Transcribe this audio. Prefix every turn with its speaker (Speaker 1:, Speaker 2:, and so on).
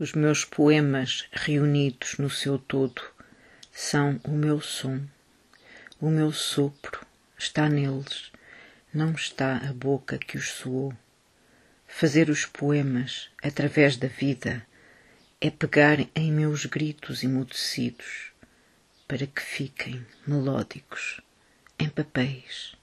Speaker 1: Os meus poemas reunidos no seu todo são o meu som. O meu sopro está neles, não está a boca que os soou. Fazer os poemas através da vida é pegar em meus gritos emudecidos para que fiquem melódicos em papéis